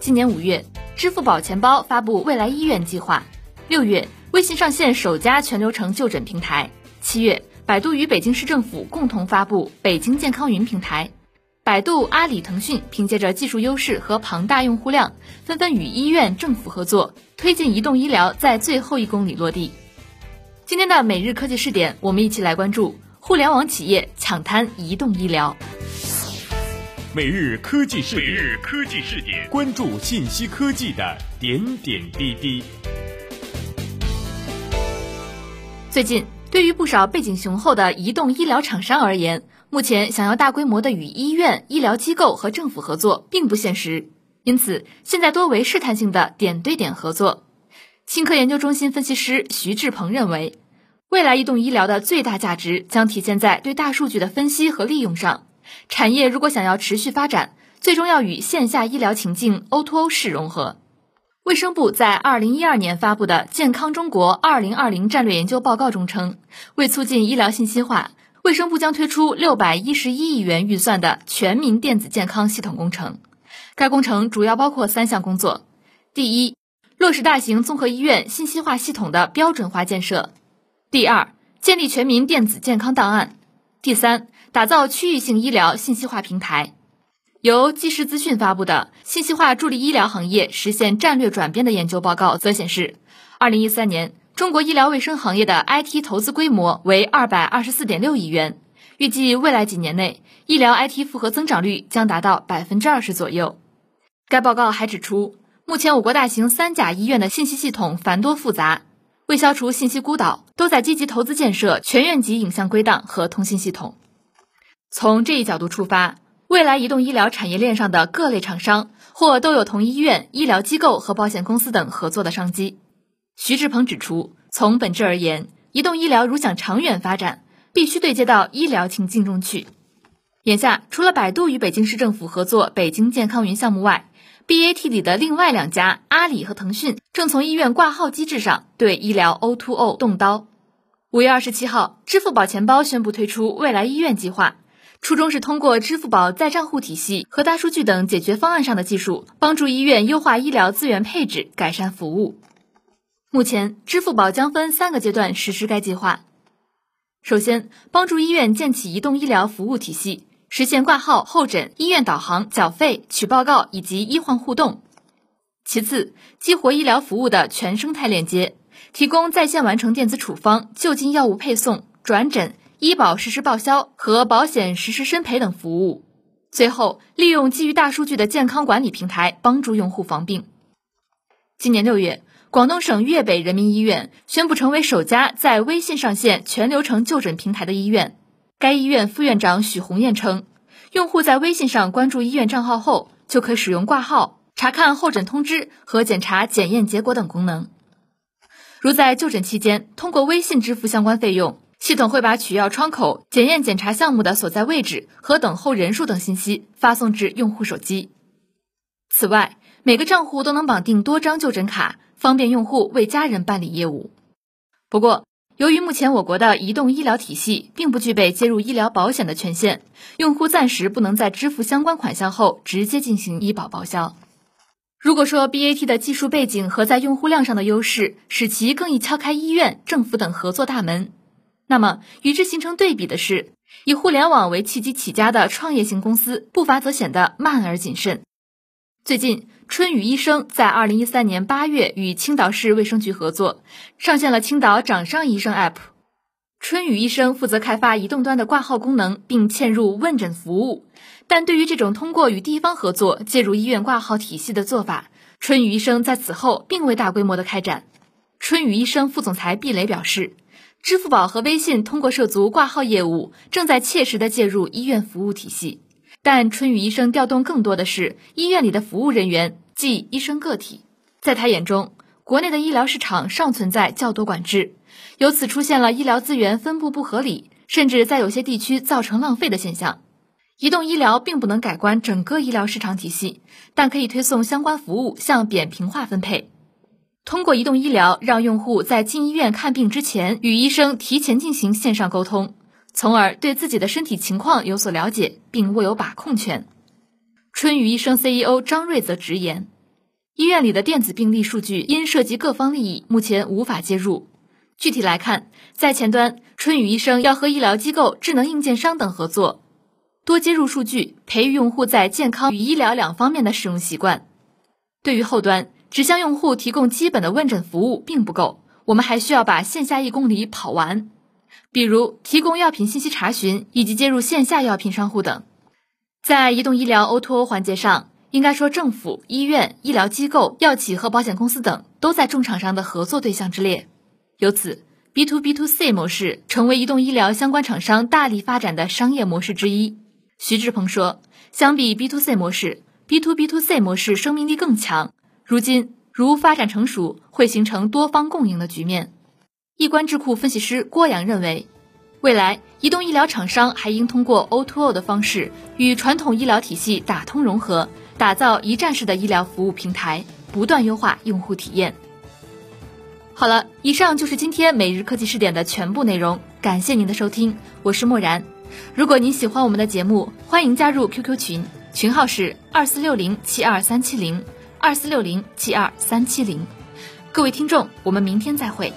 今年五月，支付宝钱包发布未来医院计划；六月，微信上线首家全流程就诊平台；七月，百度与北京市政府共同发布北京健康云平台。百度、阿里、腾讯凭借着技术优势和庞大用户量，纷纷与医院、政府合作，推进移动医疗在最后一公里落地。今天的每日科技试点，我们一起来关注互联网企业抢滩移动医疗。每日科技视点，每日科技视点，关注信息科技的点点滴滴。最近，对于不少背景雄厚的移动医疗厂商而言，目前想要大规模的与医院、医疗机构和政府合作，并不现实。因此，现在多为试探性的点对点合作。新科研究中心分析师徐志鹏认为，未来移动医疗的最大价值将体现在对大数据的分析和利用上。产业如果想要持续发展，最终要与线下医疗情境 O2O 式融合。卫生部在二零一二年发布的《健康中国二零二零战略研究报告》中称，为促进医疗信息化，卫生部将推出六百一十一亿元预算的全民电子健康系统工程。该工程主要包括三项工作：第一，落实大型综合医院信息化系统的标准化建设；第二，建立全民电子健康档案；第三。打造区域性医疗信息化平台。由即时资讯发布的《信息化助力医疗行业实现战略转变》的研究报告则显示，二零一三年中国医疗卫生行业的 IT 投资规模为二百二十四点六亿元，预计未来几年内医疗 IT 复合增长率将达到百分之二十左右。该报告还指出，目前我国大型三甲医院的信息系统繁多复杂，为消除信息孤岛，都在积极投资建设全院级影像归档和通信系统。从这一角度出发，未来移动医疗产业链上的各类厂商或都有同医院、医疗机构和保险公司等合作的商机。徐志鹏指出，从本质而言，移动医疗如想长远发展，必须对接到医疗情境中去。眼下，除了百度与北京市政府合作北京健康云项目外，BAT 里的另外两家阿里和腾讯正从医院挂号机制上对医疗 O2O 动刀。五月二十七号，支付宝钱包宣布推出未来医院计划。初衷是通过支付宝在账户体系和大数据等解决方案上的技术，帮助医院优化医疗资源配置，改善服务。目前，支付宝将分三个阶段实施该计划。首先，帮助医院建起移动医疗服务体系，实现挂号、候诊、医院导航、缴费、取报告以及医患互动。其次，激活医疗服务的全生态链接，提供在线完成电子处方、就近药物配送、转诊。医保实时报销和保险实时申赔等服务。最后，利用基于大数据的健康管理平台，帮助用户防病。今年六月，广东省粤北人民医院宣布成为首家在微信上线全流程就诊平台的医院。该医院副院长许红艳称，用户在微信上关注医院账号后，就可使用挂号、查看候诊通知和检查检验结果等功能。如在就诊期间通过微信支付相关费用。系统会把取药窗口、检验检查项目的所在位置和等候人数等信息发送至用户手机。此外，每个账户都能绑定多张就诊卡，方便用户为家人办理业务。不过，由于目前我国的移动医疗体系并不具备接入医疗保险的权限，用户暂时不能在支付相关款项后直接进行医保报销。如果说 BAT 的技术背景和在用户量上的优势，使其更易敲开医院、政府等合作大门。那么与之形成对比的是，以互联网为契机起家的创业型公司步伐则显得慢而谨慎。最近，春雨医生在二零一三年八月与青岛市卫生局合作，上线了青岛掌上医生 App。春雨医生负责开发移动端的挂号功能，并嵌入问诊服务。但对于这种通过与地方合作介入医院挂号体系的做法，春雨医生在此后并未大规模的开展。春雨医生副总裁毕磊表示。支付宝和微信通过涉足挂号业务，正在切实的介入医院服务体系。但春雨医生调动更多的是医院里的服务人员，即医生个体。在他眼中，国内的医疗市场尚存在较多管制，由此出现了医疗资源分布不合理，甚至在有些地区造成浪费的现象。移动医疗并不能改观整个医疗市场体系，但可以推送相关服务向扁平化分配。通过移动医疗，让用户在进医院看病之前，与医生提前进行线上沟通，从而对自己的身体情况有所了解，并握有把控权。春雨医生 CEO 张瑞则直言，医院里的电子病历数据因涉及各方利益，目前无法接入。具体来看，在前端，春雨医生要和医疗机构、智能硬件商等合作，多接入数据，培育用户在健康与医疗两方面的使用习惯。对于后端，只向用户提供基本的问诊服务并不够，我们还需要把线下一公里跑完，比如提供药品信息查询以及接入线下药品商户等。在移动医疗 O2O 环节上，应该说政府、医院、医疗机构、药企和保险公司等都在重厂商的合作对象之列。由此，B to B to C 模式成为移动医疗相关厂商大力发展的商业模式之一。徐志鹏说：“相比 B to C 模式，B to B to C 模式生命力更强。如今，如发展成熟，会形成多方共赢的局面。”易观智库分析师郭阳认为，未来移动医疗厂商还应通过 O2O 的方式与传统医疗体系打通融合，打造一站式的医疗服务平台，不断优化用户体验。好了，以上就是今天每日科技视点的全部内容，感谢您的收听，我是默然。如果您喜欢我们的节目，欢迎加入 QQ 群，群号是二四六零七二三七零二四六零七二三七零。各位听众，我们明天再会。